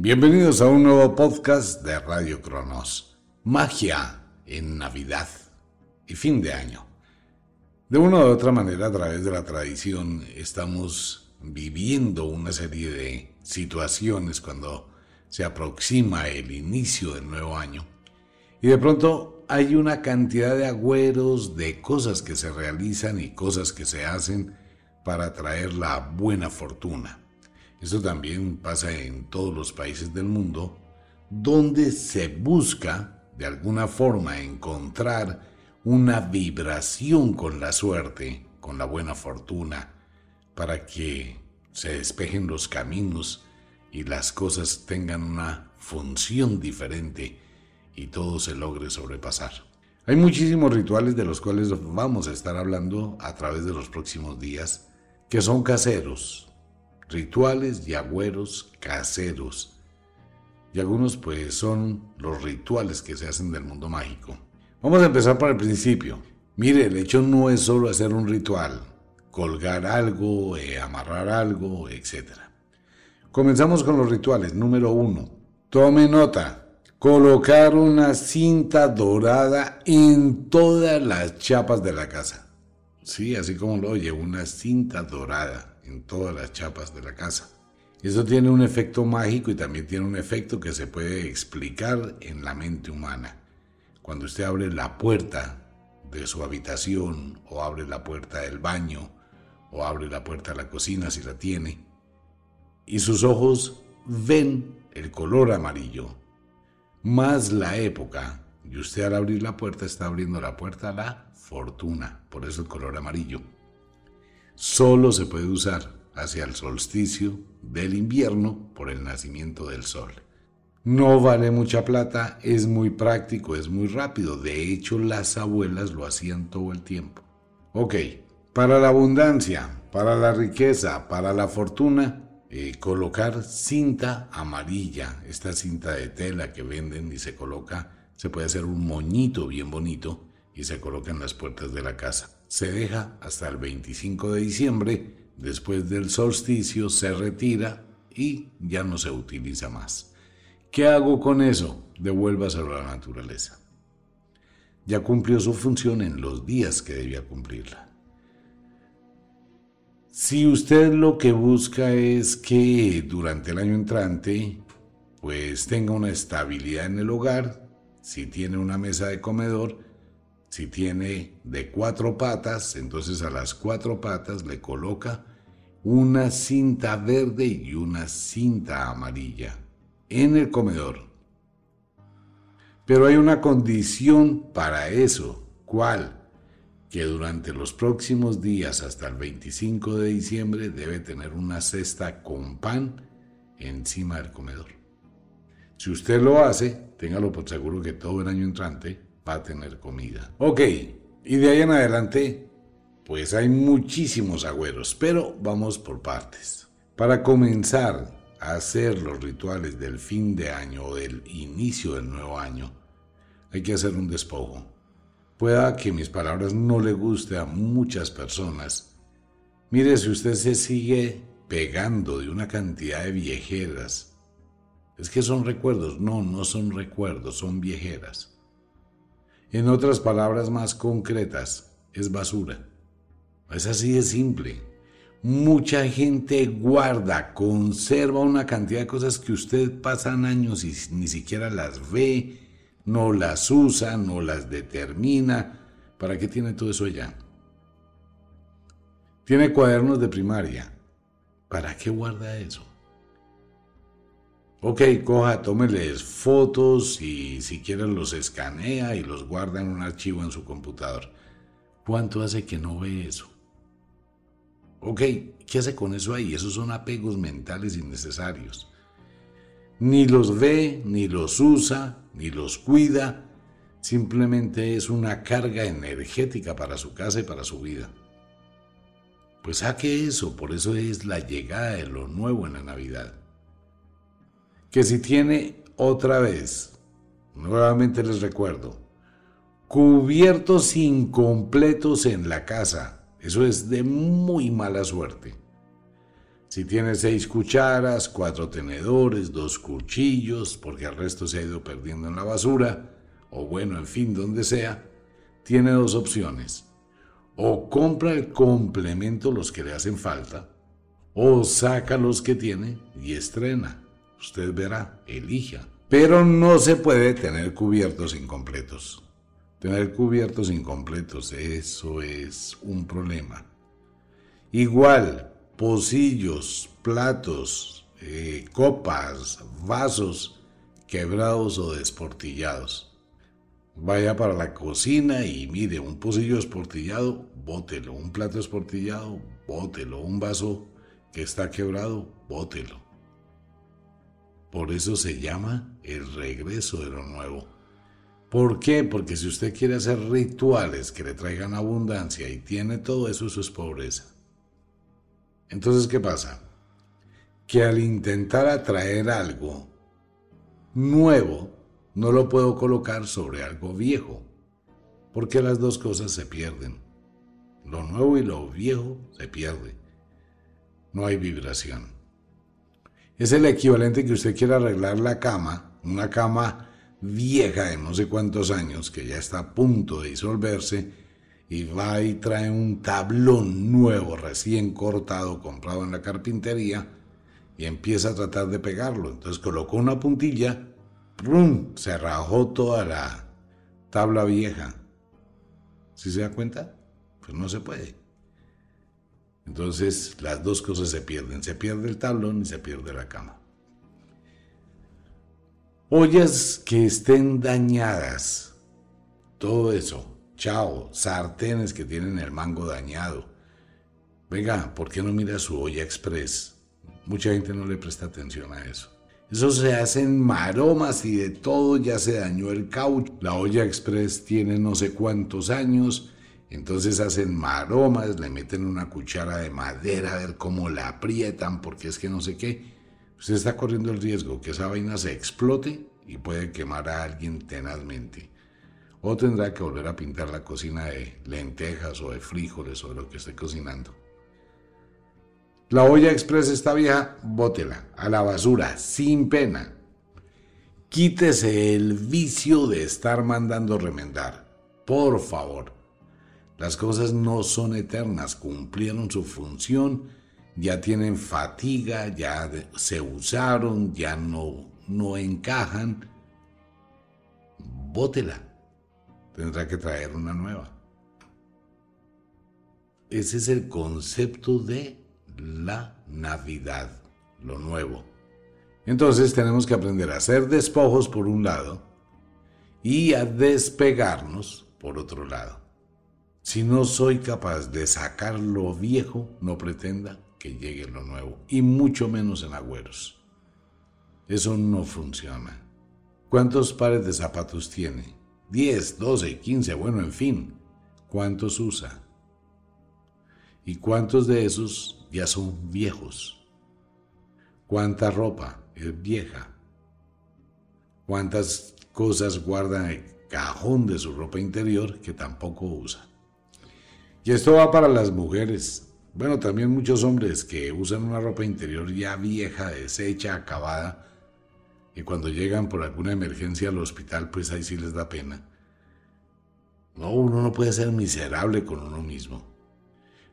Bienvenidos a un nuevo podcast de Radio Cronos. Magia en Navidad y fin de año. De una u otra manera, a través de la tradición, estamos viviendo una serie de situaciones cuando se aproxima el inicio del nuevo año. Y de pronto hay una cantidad de agüeros, de cosas que se realizan y cosas que se hacen para traer la buena fortuna. Esto también pasa en todos los países del mundo, donde se busca de alguna forma encontrar una vibración con la suerte, con la buena fortuna, para que se despejen los caminos y las cosas tengan una función diferente y todo se logre sobrepasar. Hay muchísimos rituales de los cuales vamos a estar hablando a través de los próximos días, que son caseros, rituales y agüeros caseros. Y algunos pues son los rituales que se hacen del mundo mágico. Vamos a empezar por el principio. Mire, el hecho no es solo hacer un ritual, colgar algo, eh, amarrar algo, etc. Comenzamos con los rituales. Número uno. Tome nota. Colocar una cinta dorada en todas las chapas de la casa. Sí, así como lo oye, una cinta dorada en todas las chapas de la casa. Eso tiene un efecto mágico y también tiene un efecto que se puede explicar en la mente humana. Cuando usted abre la puerta de su habitación o abre la puerta del baño o abre la puerta de la cocina si la tiene y sus ojos ven el color amarillo, más la época, y usted al abrir la puerta está abriendo la puerta a la fortuna, por eso el color amarillo solo se puede usar hacia el solsticio del invierno por el nacimiento del sol. No vale mucha plata, es muy práctico, es muy rápido. De hecho, las abuelas lo hacían todo el tiempo. Ok, para la abundancia, para la riqueza, para la fortuna, eh, colocar cinta amarilla, esta cinta de tela que venden y se coloca, se puede hacer un moñito bien bonito y se coloca en las puertas de la casa se deja hasta el 25 de diciembre, después del solsticio se retira y ya no se utiliza más. ¿Qué hago con eso? Devuélvaselo a la naturaleza. Ya cumplió su función en los días que debía cumplirla. Si usted lo que busca es que durante el año entrante pues tenga una estabilidad en el hogar, si tiene una mesa de comedor, si tiene de cuatro patas, entonces a las cuatro patas le coloca una cinta verde y una cinta amarilla en el comedor. Pero hay una condición para eso. ¿Cuál? Que durante los próximos días hasta el 25 de diciembre debe tener una cesta con pan encima del comedor. Si usted lo hace, téngalo por seguro que todo el año entrante va a tener comida. Ok, y de ahí en adelante, pues hay muchísimos agüeros, pero vamos por partes. Para comenzar a hacer los rituales del fin de año o del inicio del nuevo año, hay que hacer un despojo. Pueda que mis palabras no le guste a muchas personas. Mire, si usted se sigue pegando de una cantidad de viejeras, es que son recuerdos. No, no son recuerdos, son viejeras. En otras palabras más concretas, es basura. Es así de simple. Mucha gente guarda, conserva una cantidad de cosas que usted pasan años y ni siquiera las ve, no las usa, no las determina. ¿Para qué tiene todo eso allá? Tiene cuadernos de primaria. ¿Para qué guarda eso? Ok, coja, tómeles fotos y si quieren los escanea y los guarda en un archivo en su computador. ¿Cuánto hace que no ve eso? Ok, ¿qué hace con eso ahí? Esos son apegos mentales innecesarios. Ni los ve, ni los usa, ni los cuida. Simplemente es una carga energética para su casa y para su vida. Pues saque eso, por eso es la llegada de lo nuevo en la Navidad. Que si tiene otra vez, nuevamente les recuerdo, cubiertos incompletos en la casa, eso es de muy mala suerte. Si tiene seis cucharas, cuatro tenedores, dos cuchillos, porque el resto se ha ido perdiendo en la basura, o bueno, en fin, donde sea, tiene dos opciones. O compra el complemento los que le hacen falta, o saca los que tiene y estrena. Usted verá, elija. Pero no se puede tener cubiertos incompletos. Tener cubiertos incompletos, eso es un problema. Igual, pocillos, platos, eh, copas, vasos quebrados o desportillados. Vaya para la cocina y mire, un pocillo esportillado, bótelo. Un plato esportillado, bótelo. Un vaso que está quebrado, bótelo. Por eso se llama el regreso de lo nuevo. ¿Por qué? Porque si usted quiere hacer rituales que le traigan abundancia y tiene todo eso, eso es pobreza. Entonces, ¿qué pasa? Que al intentar atraer algo nuevo, no lo puedo colocar sobre algo viejo, porque las dos cosas se pierden. Lo nuevo y lo viejo se pierde. No hay vibración. Es el equivalente que usted quiera arreglar la cama, una cama vieja de no sé cuántos años, que ya está a punto de disolverse, y va y trae un tablón nuevo, recién cortado, comprado en la carpintería, y empieza a tratar de pegarlo. Entonces colocó una puntilla, ¡prum! se rajó toda la tabla vieja. ¿Sí se da cuenta? Pues no se puede. Entonces las dos cosas se pierden. Se pierde el tablón y se pierde la cama. Ollas que estén dañadas, todo eso, chao, sartenes que tienen el mango dañado. Venga, ¿por qué no mira su olla express? Mucha gente no le presta atención a eso. Eso se hacen maromas y de todo, ya se dañó el caucho. La olla express tiene no sé cuántos años, entonces hacen maromas, le meten una cuchara de madera a ver cómo la aprietan, porque es que no sé qué usted está corriendo el riesgo que esa vaina se explote y puede quemar a alguien tenazmente. O tendrá que volver a pintar la cocina de lentejas o de frijoles o de lo que esté cocinando. La olla express está vieja, bótela a la basura, sin pena. Quítese el vicio de estar mandando remendar. Por favor. Las cosas no son eternas, cumplieron su función ya tienen fatiga, ya se usaron, ya no, no encajan, bótela. Tendrá que traer una nueva. Ese es el concepto de la Navidad, lo nuevo. Entonces tenemos que aprender a hacer despojos por un lado y a despegarnos por otro lado. Si no soy capaz de sacar lo viejo, no pretenda que llegue lo nuevo, y mucho menos en agüeros. Eso no funciona. ¿Cuántos pares de zapatos tiene? 10, 12, 15, bueno, en fin. ¿Cuántos usa? ¿Y cuántos de esos ya son viejos? ¿Cuánta ropa es vieja? ¿Cuántas cosas guarda en el cajón de su ropa interior que tampoco usa? Y esto va para las mujeres. Bueno, también muchos hombres que usan una ropa interior ya vieja, deshecha, acabada, y cuando llegan por alguna emergencia al hospital, pues ahí sí les da pena. No, uno no puede ser miserable con uno mismo.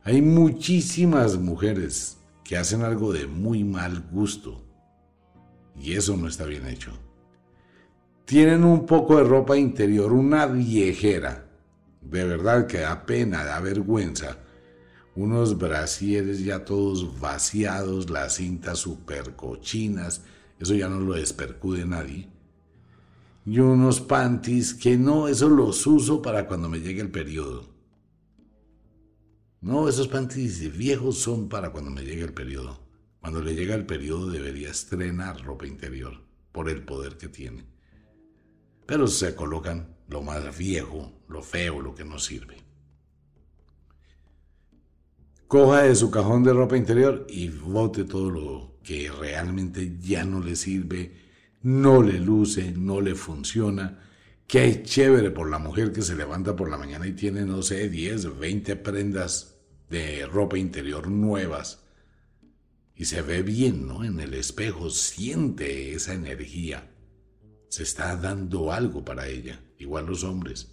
Hay muchísimas mujeres que hacen algo de muy mal gusto, y eso no está bien hecho. Tienen un poco de ropa interior, una viejera, de verdad que da pena, da vergüenza unos brasieres ya todos vaciados, las cintas super cochinas, eso ya no lo despercude nadie. Y unos panties que no, eso los uso para cuando me llegue el periodo. No, esos panties viejos son para cuando me llegue el periodo. Cuando le llega el periodo debería estrenar ropa interior. por el poder que tiene. Pero se colocan lo más viejo, lo feo, lo que no sirve. Coja de su cajón de ropa interior y bote todo lo que realmente ya no le sirve, no le luce, no le funciona, que chévere por la mujer que se levanta por la mañana y tiene, no sé, 10, 20 prendas de ropa interior nuevas y se ve bien, ¿no? En el espejo siente esa energía. Se está dando algo para ella, igual los hombres.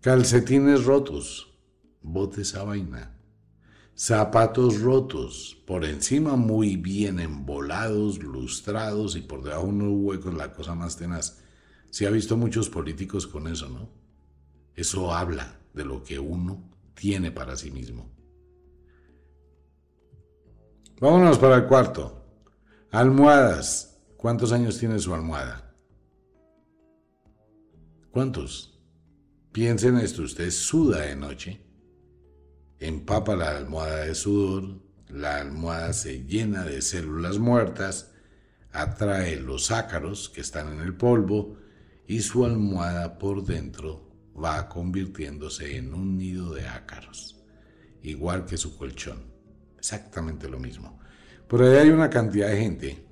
Calcetines rotos, bote esa vaina. Zapatos rotos, por encima muy bien embolados, lustrados y por debajo unos huecos, la cosa más tenaz. Se ha visto muchos políticos con eso, ¿no? Eso habla de lo que uno tiene para sí mismo. Vámonos para el cuarto. Almohadas. ¿Cuántos años tiene su almohada? ¿Cuántos? Piensen esto, usted suda de noche, empapa la almohada de sudor, la almohada se llena de células muertas, atrae los ácaros que están en el polvo y su almohada por dentro va convirtiéndose en un nido de ácaros, igual que su colchón. Exactamente lo mismo. Por ahí hay una cantidad de gente,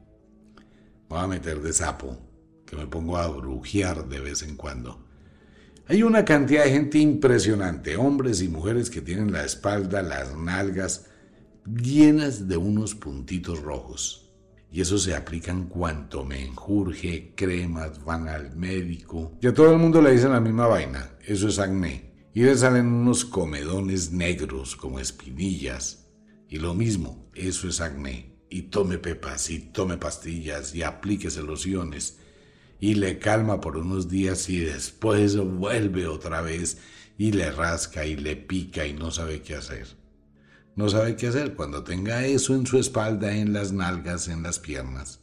voy a meter de sapo, que me pongo a brujear de vez en cuando. Hay una cantidad de gente impresionante, hombres y mujeres que tienen la espalda, las nalgas llenas de unos puntitos rojos. Y eso se aplican cuanto me enjurge, cremas, van al médico. Y a todo el mundo le dicen la misma vaina, eso es acné. Y le salen unos comedones negros como espinillas. Y lo mismo, eso es acné. Y tome pepas y tome pastillas y aplíquese lociones. Y le calma por unos días y después vuelve otra vez y le rasca y le pica y no sabe qué hacer. No sabe qué hacer cuando tenga eso en su espalda, en las nalgas, en las piernas.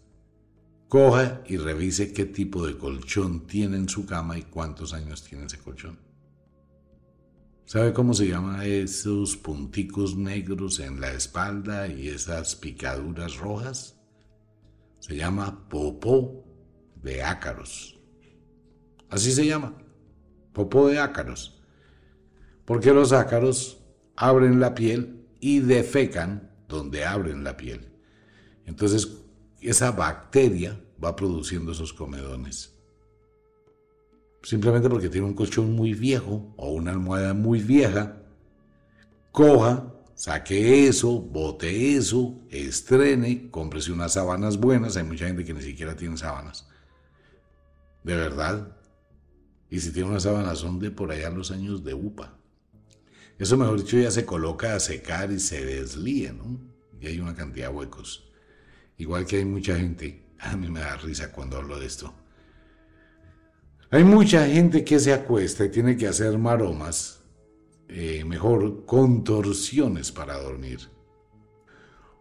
Coja y revise qué tipo de colchón tiene en su cama y cuántos años tiene ese colchón. ¿Sabe cómo se llama esos punticos negros en la espalda y esas picaduras rojas? Se llama popó de ácaros. Así se llama, popó de ácaros. Porque los ácaros abren la piel y defecan donde abren la piel. Entonces, esa bacteria va produciendo esos comedones simplemente porque tiene un colchón muy viejo o una almohada muy vieja, coja, saque eso, bote eso, estrene, cómprese unas sábanas buenas. Hay mucha gente que ni siquiera tiene sábanas. De verdad. Y si tiene unas sábanas son de por allá los años de UPA. Eso, mejor dicho, ya se coloca a secar y se deslía, ¿no? Y hay una cantidad de huecos. Igual que hay mucha gente, a mí me da risa cuando hablo de esto hay mucha gente que se acuesta y tiene que hacer maromas, eh, mejor contorsiones para dormir.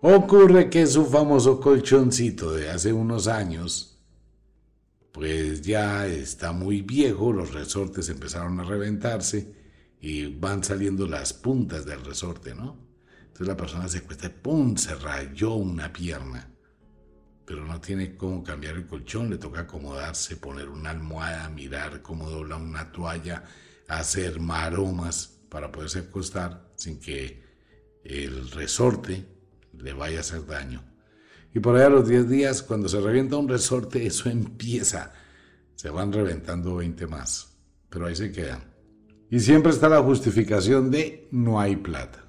Ocurre que su famoso colchoncito de hace unos años, pues ya está muy viejo, los resortes empezaron a reventarse y van saliendo las puntas del resorte, ¿no? Entonces la persona se acuesta y ¡pum! se rayó una pierna pero no tiene cómo cambiar el colchón, le toca acomodarse, poner una almohada, mirar cómo dobla una toalla, hacer maromas para poderse acostar sin que el resorte le vaya a hacer daño. Y por ahí a los 10 días, cuando se revienta un resorte, eso empieza. Se van reventando 20 más, pero ahí se quedan. Y siempre está la justificación de no hay plata.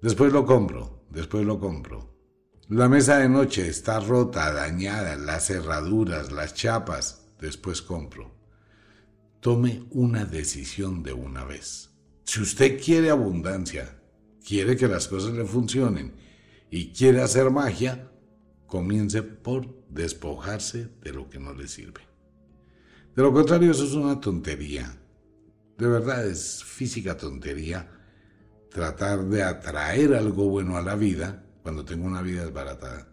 Después lo compro, después lo compro. La mesa de noche está rota, dañada, las cerraduras, las chapas. Después compro. Tome una decisión de una vez. Si usted quiere abundancia, quiere que las cosas le funcionen y quiere hacer magia, comience por despojarse de lo que no le sirve. De lo contrario, eso es una tontería. De verdad es física tontería tratar de atraer algo bueno a la vida cuando tengo una vida desbaratada.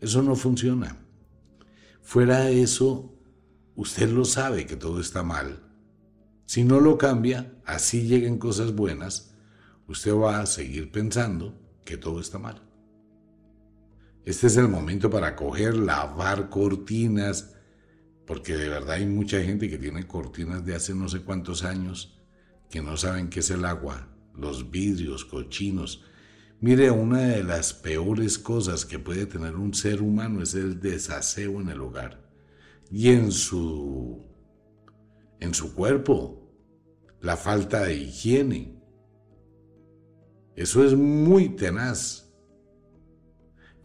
Eso no funciona. Fuera de eso, usted lo sabe que todo está mal. Si no lo cambia, así lleguen cosas buenas, usted va a seguir pensando que todo está mal. Este es el momento para coger, lavar cortinas, porque de verdad hay mucha gente que tiene cortinas de hace no sé cuántos años que no saben qué es el agua, los vidrios cochinos. Mire, una de las peores cosas que puede tener un ser humano es el desaseo en el hogar y en su en su cuerpo, la falta de higiene. Eso es muy tenaz.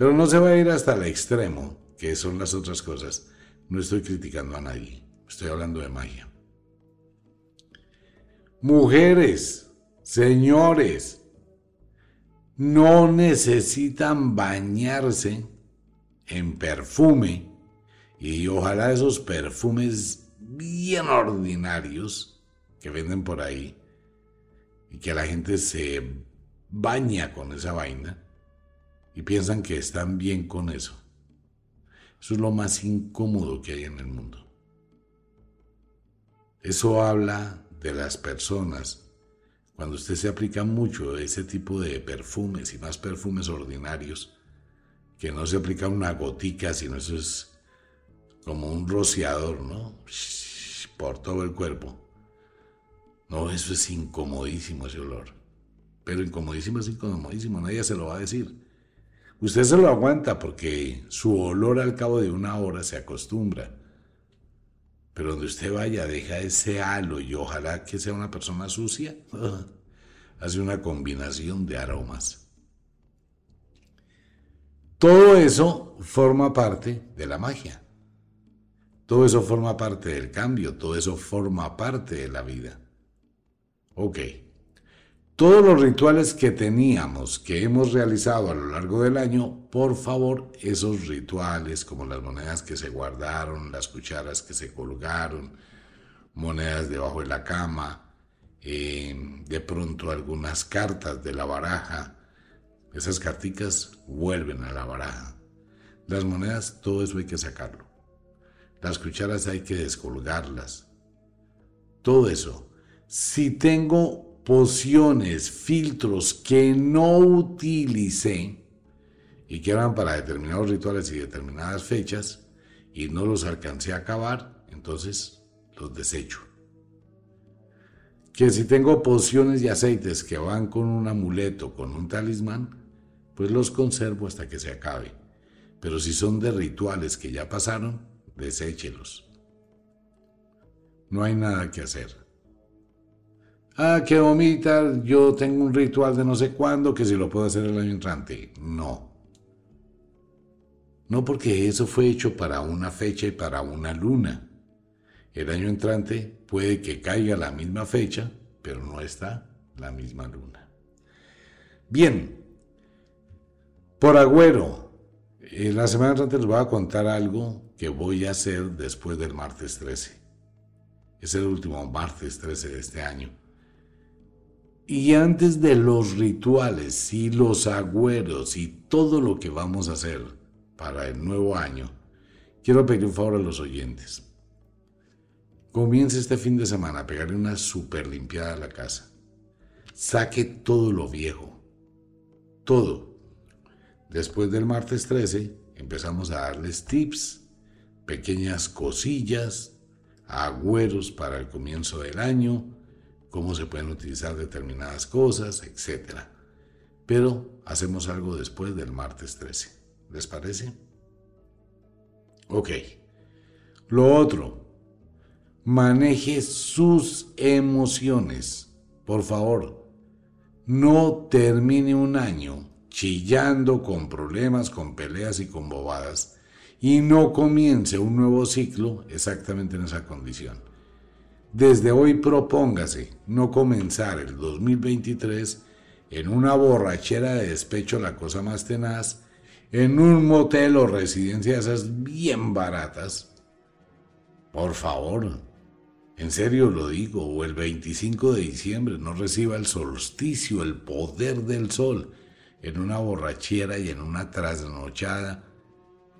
Pero no se va a ir hasta el extremo, que son las otras cosas. No estoy criticando a nadie, estoy hablando de magia. Mujeres, señores, no necesitan bañarse en perfume y ojalá esos perfumes bien ordinarios que venden por ahí y que la gente se baña con esa vaina y piensan que están bien con eso. Eso es lo más incómodo que hay en el mundo. Eso habla de las personas. Cuando usted se aplica mucho ese tipo de perfumes y más perfumes ordinarios, que no se aplica una gotica, sino eso es como un rociador, ¿no? Por todo el cuerpo. No, eso es incomodísimo ese olor. Pero incomodísimo es incomodísimo, nadie se lo va a decir. Usted se lo aguanta porque su olor al cabo de una hora se acostumbra. Pero donde usted vaya, deja ese halo y ojalá que sea una persona sucia. Hace una combinación de aromas. Todo eso forma parte de la magia. Todo eso forma parte del cambio. Todo eso forma parte de la vida. Ok. Todos los rituales que teníamos, que hemos realizado a lo largo del año, por favor, esos rituales, como las monedas que se guardaron, las cucharas que se colgaron, monedas debajo de la cama, eh, de pronto algunas cartas de la baraja, esas carticas vuelven a la baraja. Las monedas, todo eso hay que sacarlo. Las cucharas hay que descolgarlas. Todo eso. Si tengo pociones, filtros que no utilicé y que eran para determinados rituales y determinadas fechas y no los alcancé a acabar, entonces los desecho. Que si tengo pociones y aceites que van con un amuleto, con un talismán, pues los conservo hasta que se acabe. Pero si son de rituales que ya pasaron, deséchelos. No hay nada que hacer ah, que vomita, yo tengo un ritual de no sé cuándo, que si lo puedo hacer el año entrante. No. No porque eso fue hecho para una fecha y para una luna. El año entrante puede que caiga la misma fecha, pero no está la misma luna. Bien, por agüero, en la semana entrante les voy a contar algo que voy a hacer después del martes 13. Es el último martes 13 de este año. Y antes de los rituales y los agüeros y todo lo que vamos a hacer para el nuevo año, quiero pedir un favor a los oyentes. Comience este fin de semana a pegarle una super limpiada a la casa. Saque todo lo viejo. Todo. Después del martes 13 empezamos a darles tips, pequeñas cosillas, agüeros para el comienzo del año cómo se pueden utilizar determinadas cosas, etc. Pero hacemos algo después del martes 13. ¿Les parece? Ok. Lo otro, maneje sus emociones. Por favor, no termine un año chillando con problemas, con peleas y con bobadas y no comience un nuevo ciclo exactamente en esa condición. Desde hoy propóngase no comenzar el 2023 en una borrachera de despecho, la cosa más tenaz, en un motel o residencia de esas bien baratas. Por favor, en serio lo digo, o el 25 de diciembre no reciba el solsticio, el poder del sol, en una borrachera y en una trasnochada.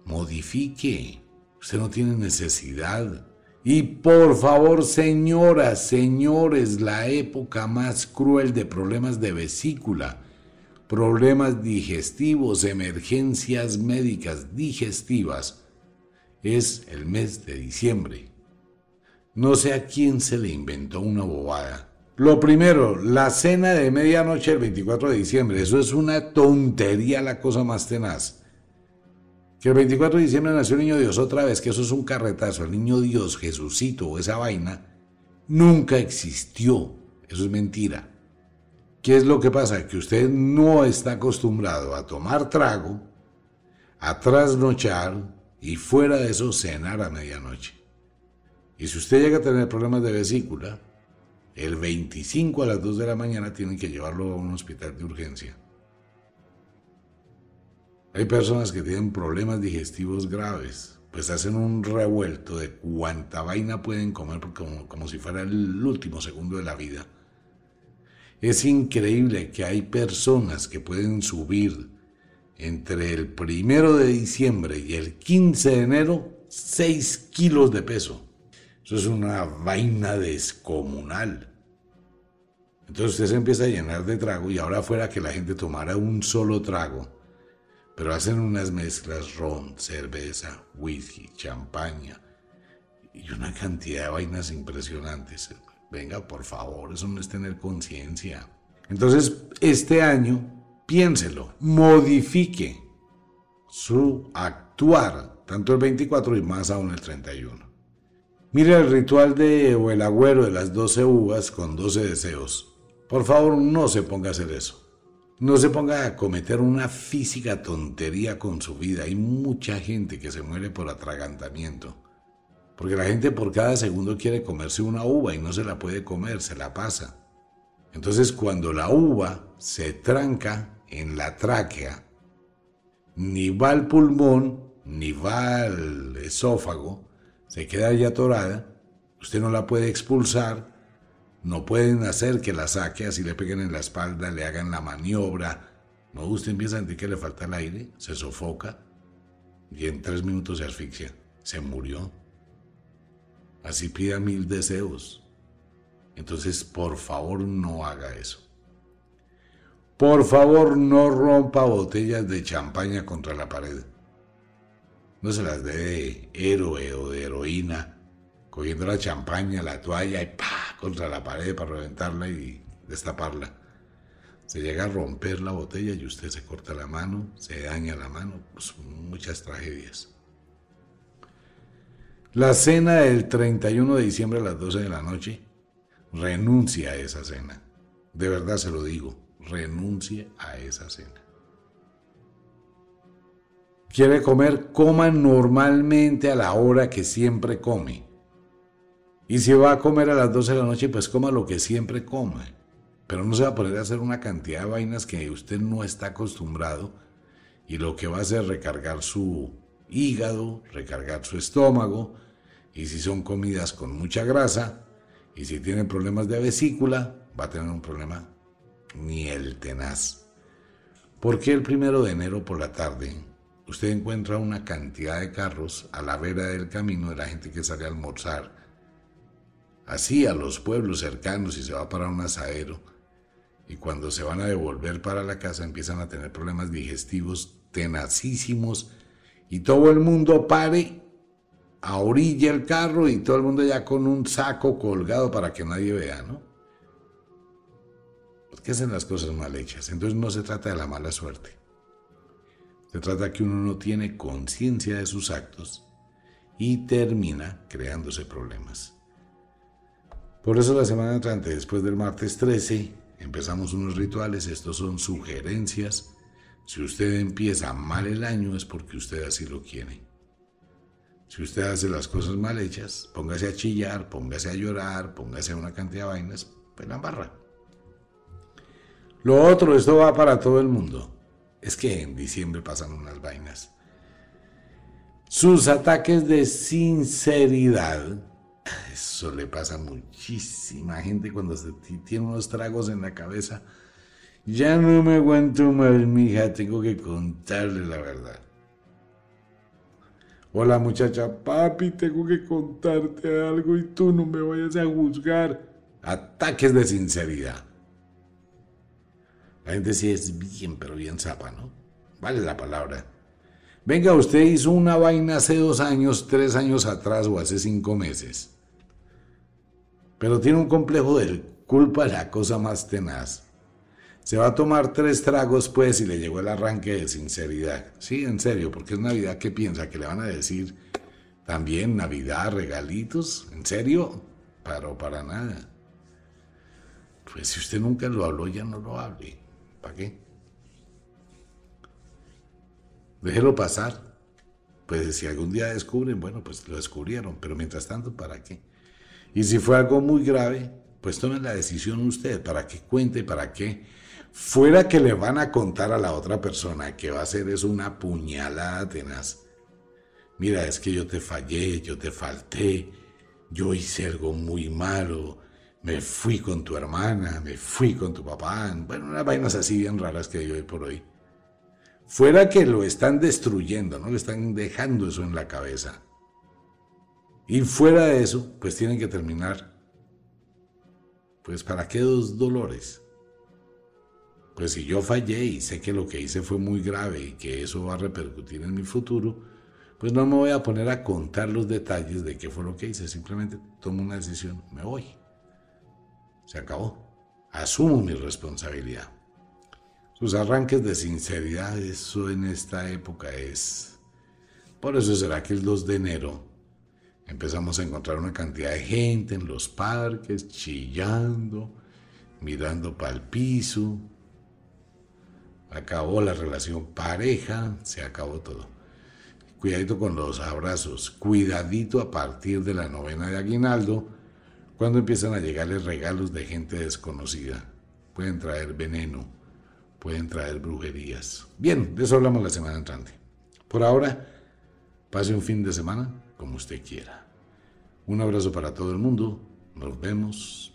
Modifique. Usted no tiene necesidad. Y por favor, señoras, señores, la época más cruel de problemas de vesícula, problemas digestivos, emergencias médicas digestivas, es el mes de diciembre. No sé a quién se le inventó una bobada. Lo primero, la cena de medianoche el 24 de diciembre. Eso es una tontería, la cosa más tenaz. Que el 24 de diciembre nació el niño Dios otra vez, que eso es un carretazo. El niño Dios, Jesucito esa vaina, nunca existió. Eso es mentira. ¿Qué es lo que pasa? Que usted no está acostumbrado a tomar trago, a trasnochar y fuera de eso cenar a medianoche. Y si usted llega a tener problemas de vesícula, el 25 a las 2 de la mañana tienen que llevarlo a un hospital de urgencia. Hay personas que tienen problemas digestivos graves, pues hacen un revuelto de cuánta vaina pueden comer como, como si fuera el último segundo de la vida. Es increíble que hay personas que pueden subir entre el primero de diciembre y el 15 de enero 6 kilos de peso. Eso es una vaina descomunal. Entonces usted se empieza a llenar de trago y ahora fuera que la gente tomara un solo trago, pero hacen unas mezclas ron, cerveza, whisky, champaña y una cantidad de vainas impresionantes. Venga, por favor, eso no es tener conciencia. Entonces, este año, piénselo, modifique su actuar, tanto el 24 y más aún el 31. Mire el ritual de o el agüero de las 12 uvas con 12 deseos. Por favor, no se ponga a hacer eso. No se ponga a cometer una física tontería con su vida. Hay mucha gente que se muere por atragantamiento. Porque la gente por cada segundo quiere comerse una uva y no se la puede comer, se la pasa. Entonces cuando la uva se tranca en la tráquea, ni va al pulmón, ni va al esófago, se queda ya atorada, usted no la puede expulsar, no pueden hacer que la saque, así le peguen en la espalda, le hagan la maniobra. No, usted empieza a sentir que le falta el aire, se sofoca y en tres minutos se asfixia. Se murió. Así pida mil deseos. Entonces, por favor, no haga eso. Por favor, no rompa botellas de champaña contra la pared. No se las dé de héroe o de heroína, cogiendo la champaña, la toalla y pa contra la pared para reventarla y destaparla. Se llega a romper la botella y usted se corta la mano, se daña la mano, pues muchas tragedias. La cena del 31 de diciembre a las 12 de la noche, renuncia a esa cena. De verdad se lo digo, renuncie a esa cena quiere comer, coma normalmente a la hora que siempre come. Y si va a comer a las 12 de la noche, pues coma lo que siempre come. Pero no se va a poner a hacer una cantidad de vainas que usted no está acostumbrado y lo que va a hacer es recargar su hígado, recargar su estómago, y si son comidas con mucha grasa, y si tiene problemas de vesícula, va a tener un problema ni el tenaz. ¿Por qué el primero de enero por la tarde usted encuentra una cantidad de carros a la vera del camino de la gente que sale a almorzar, así a los pueblos cercanos y se va para un asadero, y cuando se van a devolver para la casa empiezan a tener problemas digestivos tenacísimos y todo el mundo pare a orilla el carro y todo el mundo ya con un saco colgado para que nadie vea, ¿no? Porque hacen las cosas mal hechas. Entonces no se trata de la mala suerte. Se trata que uno no tiene conciencia de sus actos y termina creándose problemas. Por eso la semana entrante, después del martes 13, empezamos unos rituales. Estos son sugerencias. Si usted empieza mal el año es porque usted así lo quiere. Si usted hace las cosas mal hechas, póngase a chillar, póngase a llorar, póngase a una cantidad de vainas, pues la barra. Lo otro, esto va para todo el mundo. Es que en diciembre pasan unas vainas. Sus ataques de sinceridad. Eso le pasa a muchísima gente cuando se tiene unos tragos en la cabeza. Ya no me aguanto más, mija, tengo que contarle la verdad. Hola muchacha, papi, tengo que contarte algo y tú no me vayas a juzgar. Ataques de sinceridad. La gente sí es bien, pero bien zapa, ¿no? Vale la palabra. Venga, usted hizo una vaina hace dos años, tres años atrás o hace cinco meses. Pero tiene un complejo del culpa la cosa más tenaz. Se va a tomar tres tragos pues y le llegó el arranque de sinceridad. Sí, en serio, porque es Navidad, ¿qué piensa? ¿Que le van a decir también Navidad, regalitos? ¿En serio? Pero para nada. Pues si usted nunca lo habló, ya no lo hable. ¿Para qué? Déjelo pasar. Pues si algún día descubren, bueno, pues lo descubrieron, pero mientras tanto, ¿para qué? Y si fue algo muy grave, pues tomen la decisión usted, para que cuente, para qué. Fuera que le van a contar a la otra persona que va a ser es una puñalada tenaz. Mira, es que yo te fallé, yo te falté, yo hice algo muy malo, me fui con tu hermana, me fui con tu papá, bueno, unas vainas así bien raras que yo hoy por hoy. Fuera que lo están destruyendo, ¿no? Le están dejando eso en la cabeza. Y fuera de eso, pues tienen que terminar. Pues ¿para qué dos dolores? Pues si yo fallé y sé que lo que hice fue muy grave y que eso va a repercutir en mi futuro, pues no me voy a poner a contar los detalles de qué fue lo que hice. Simplemente tomo una decisión, me voy. Se acabó. Asumo mi responsabilidad. Sus arranques de sinceridad, eso en esta época es... Por eso será que el 2 de enero empezamos a encontrar una cantidad de gente en los parques, chillando, mirando para el piso. Acabó la relación pareja, se acabó todo. Cuidadito con los abrazos, cuidadito a partir de la novena de Aguinaldo, cuando empiezan a llegarles regalos de gente desconocida. Pueden traer veneno pueden traer brujerías. Bien, de eso hablamos la semana entrante. Por ahora, pase un fin de semana como usted quiera. Un abrazo para todo el mundo. Nos vemos